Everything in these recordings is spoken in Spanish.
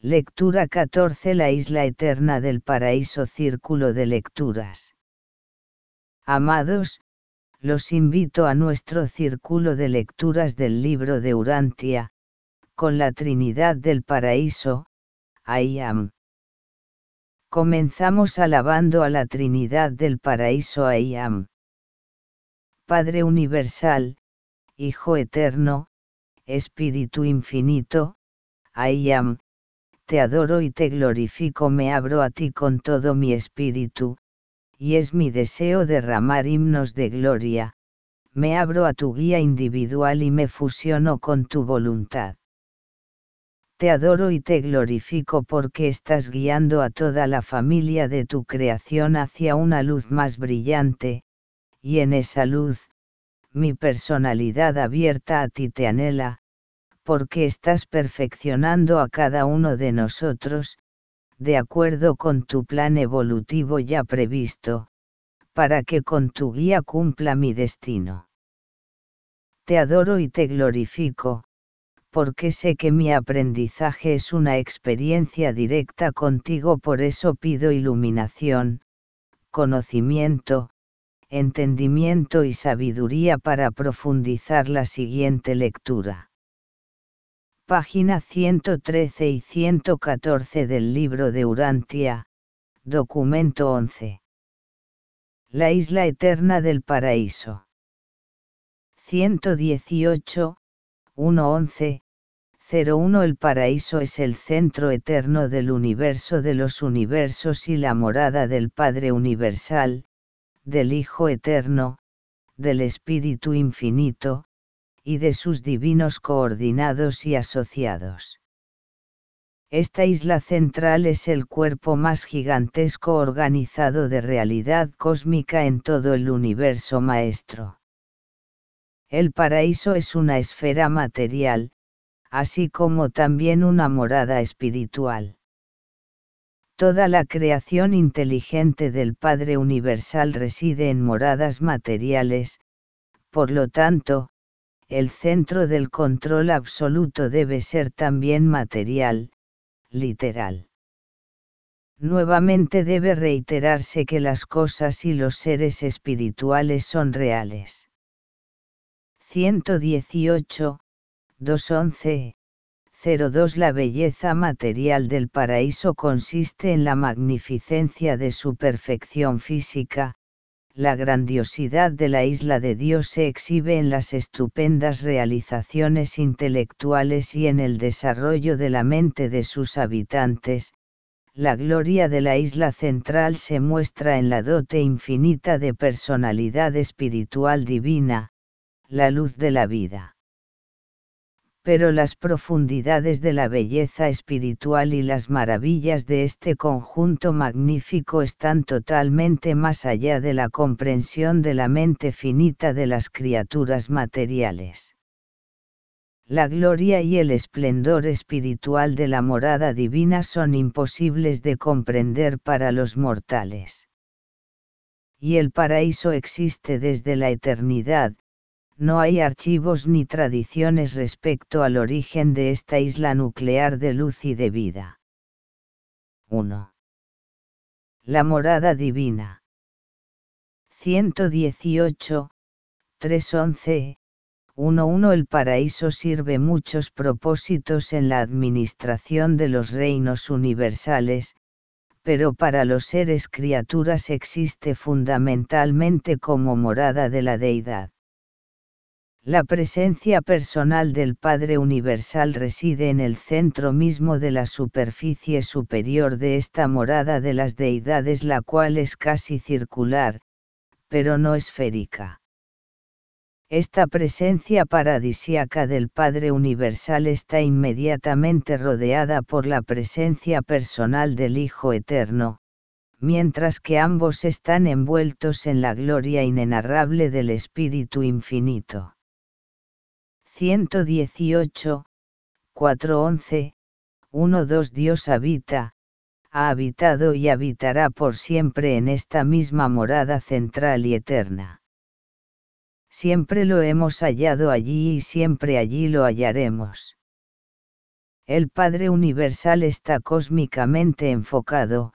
Lectura 14 La isla eterna del paraíso Círculo de lecturas. Amados, los invito a nuestro círculo de lecturas del libro de Urantia, con la Trinidad del Paraíso, I am. Comenzamos alabando a la Trinidad del Paraíso I am. Padre Universal, Hijo Eterno, Espíritu Infinito, I am te adoro y te glorifico, me abro a ti con todo mi espíritu, y es mi deseo derramar himnos de gloria, me abro a tu guía individual y me fusiono con tu voluntad. Te adoro y te glorifico porque estás guiando a toda la familia de tu creación hacia una luz más brillante, y en esa luz, mi personalidad abierta a ti te anhela, porque estás perfeccionando a cada uno de nosotros, de acuerdo con tu plan evolutivo ya previsto, para que con tu guía cumpla mi destino. Te adoro y te glorifico, porque sé que mi aprendizaje es una experiencia directa contigo, por eso pido iluminación, conocimiento, entendimiento y sabiduría para profundizar la siguiente lectura página 113 y 114 del libro de Urantia, documento 11. La isla eterna del paraíso. 118, 111, 01 El paraíso es el centro eterno del universo de los universos y la morada del Padre Universal, del Hijo Eterno, del Espíritu Infinito, y de sus divinos coordinados y asociados. Esta isla central es el cuerpo más gigantesco organizado de realidad cósmica en todo el universo maestro. El paraíso es una esfera material, así como también una morada espiritual. Toda la creación inteligente del Padre Universal reside en moradas materiales, por lo tanto, el centro del control absoluto debe ser también material, literal. Nuevamente debe reiterarse que las cosas y los seres espirituales son reales. 118, 211, 02 La belleza material del paraíso consiste en la magnificencia de su perfección física, la grandiosidad de la isla de Dios se exhibe en las estupendas realizaciones intelectuales y en el desarrollo de la mente de sus habitantes, la gloria de la isla central se muestra en la dote infinita de personalidad espiritual divina, la luz de la vida pero las profundidades de la belleza espiritual y las maravillas de este conjunto magnífico están totalmente más allá de la comprensión de la mente finita de las criaturas materiales. La gloria y el esplendor espiritual de la morada divina son imposibles de comprender para los mortales. Y el paraíso existe desde la eternidad, no hay archivos ni tradiciones respecto al origen de esta isla nuclear de luz y de vida. 1. La morada divina. 118, 311, 1.1 El paraíso sirve muchos propósitos en la administración de los reinos universales, pero para los seres criaturas existe fundamentalmente como morada de la deidad. La presencia personal del Padre Universal reside en el centro mismo de la superficie superior de esta morada de las deidades la cual es casi circular, pero no esférica. Esta presencia paradisiaca del Padre Universal está inmediatamente rodeada por la presencia personal del Hijo Eterno, mientras que ambos están envueltos en la gloria inenarrable del Espíritu Infinito. 118, 411, 1-2 Dios habita, ha habitado y habitará por siempre en esta misma morada central y eterna. Siempre lo hemos hallado allí y siempre allí lo hallaremos. El Padre Universal está cósmicamente enfocado,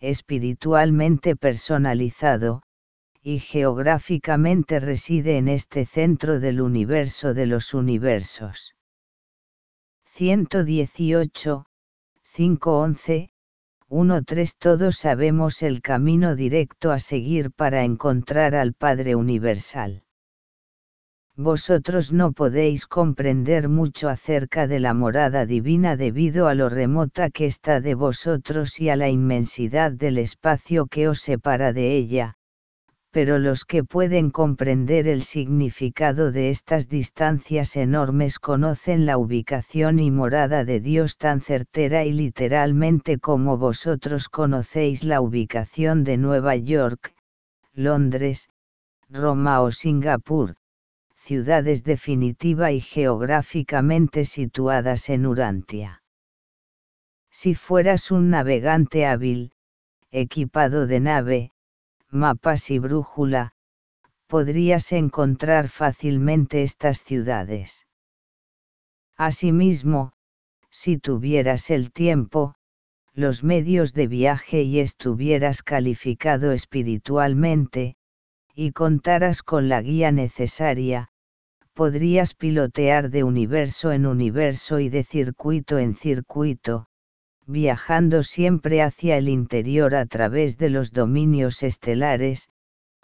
espiritualmente personalizado, y geográficamente reside en este centro del universo de los universos. 118, 511, 1.3 Todos sabemos el camino directo a seguir para encontrar al Padre Universal vosotros no podéis comprender mucho acerca de la morada divina debido a lo remota que está de vosotros y a la inmensidad del espacio que os separa de ella, pero los que pueden comprender el significado de estas distancias enormes conocen la ubicación y morada de Dios tan certera y literalmente como vosotros conocéis la ubicación de Nueva York, Londres, Roma o Singapur ciudades definitiva y geográficamente situadas en Urantia. Si fueras un navegante hábil, equipado de nave, mapas y brújula, podrías encontrar fácilmente estas ciudades. Asimismo, si tuvieras el tiempo, los medios de viaje y estuvieras calificado espiritualmente, y contaras con la guía necesaria, podrías pilotear de universo en universo y de circuito en circuito, viajando siempre hacia el interior a través de los dominios estelares,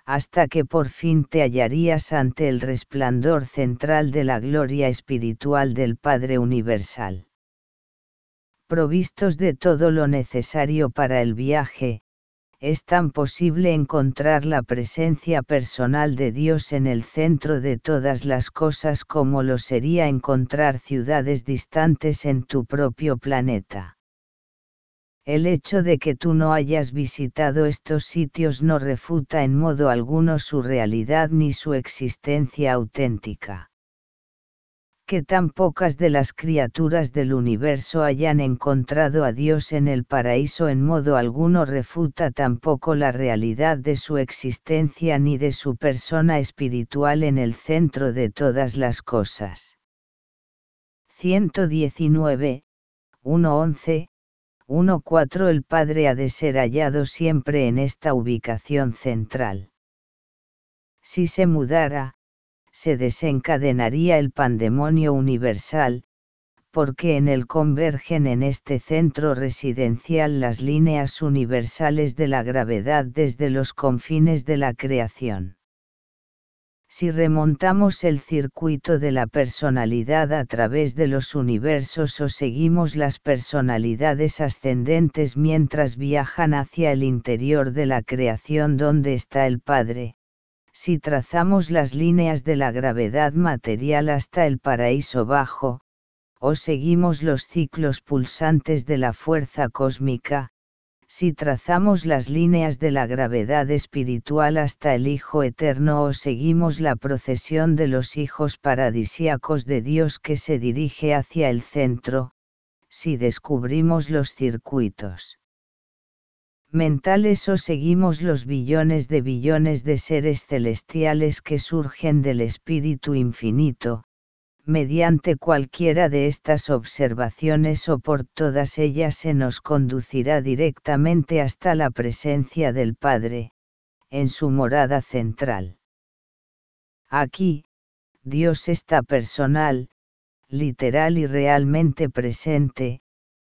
hasta que por fin te hallarías ante el resplandor central de la gloria espiritual del Padre Universal. Provistos de todo lo necesario para el viaje, es tan posible encontrar la presencia personal de Dios en el centro de todas las cosas como lo sería encontrar ciudades distantes en tu propio planeta. El hecho de que tú no hayas visitado estos sitios no refuta en modo alguno su realidad ni su existencia auténtica que tan pocas de las criaturas del universo hayan encontrado a Dios en el paraíso en modo alguno refuta tampoco la realidad de su existencia ni de su persona espiritual en el centro de todas las cosas. 119, 1.11, 1.4 El Padre ha de ser hallado siempre en esta ubicación central. Si se mudara, se desencadenaría el pandemonio universal, porque en él convergen en este centro residencial las líneas universales de la gravedad desde los confines de la creación. Si remontamos el circuito de la personalidad a través de los universos o seguimos las personalidades ascendentes mientras viajan hacia el interior de la creación donde está el Padre, si trazamos las líneas de la gravedad material hasta el paraíso bajo, o seguimos los ciclos pulsantes de la fuerza cósmica, si trazamos las líneas de la gravedad espiritual hasta el Hijo Eterno o seguimos la procesión de los hijos paradisíacos de Dios que se dirige hacia el centro, si descubrimos los circuitos mentales o seguimos los billones de billones de seres celestiales que surgen del Espíritu Infinito, mediante cualquiera de estas observaciones o por todas ellas se nos conducirá directamente hasta la presencia del Padre, en su morada central. Aquí, Dios está personal, literal y realmente presente,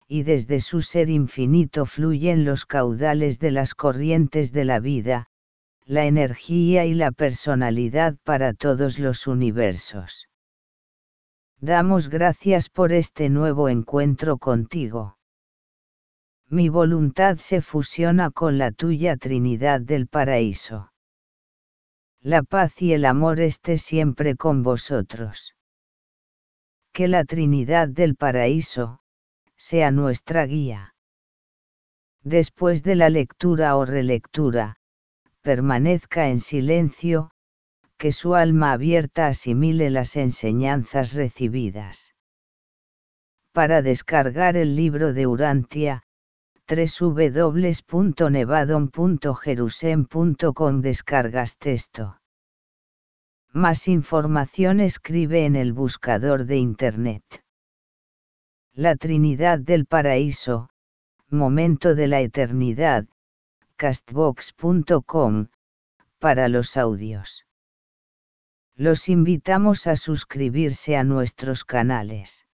y desde su ser infinito fluyen los caudales de las corrientes de la vida, la energía y la personalidad para todos los universos. Damos gracias por este nuevo encuentro contigo. Mi voluntad se fusiona con la tuya Trinidad del Paraíso. La paz y el amor esté siempre con vosotros. Que la Trinidad del Paraíso, sea nuestra guía. Después de la lectura o relectura, permanezca en silencio, que su alma abierta asimile las enseñanzas recibidas. Para descargar el libro de Urantia, www.nevadon.jerusem.com descargas texto. Más información escribe en el buscador de Internet. La Trinidad del Paraíso, Momento de la Eternidad, castbox.com, para los audios. Los invitamos a suscribirse a nuestros canales.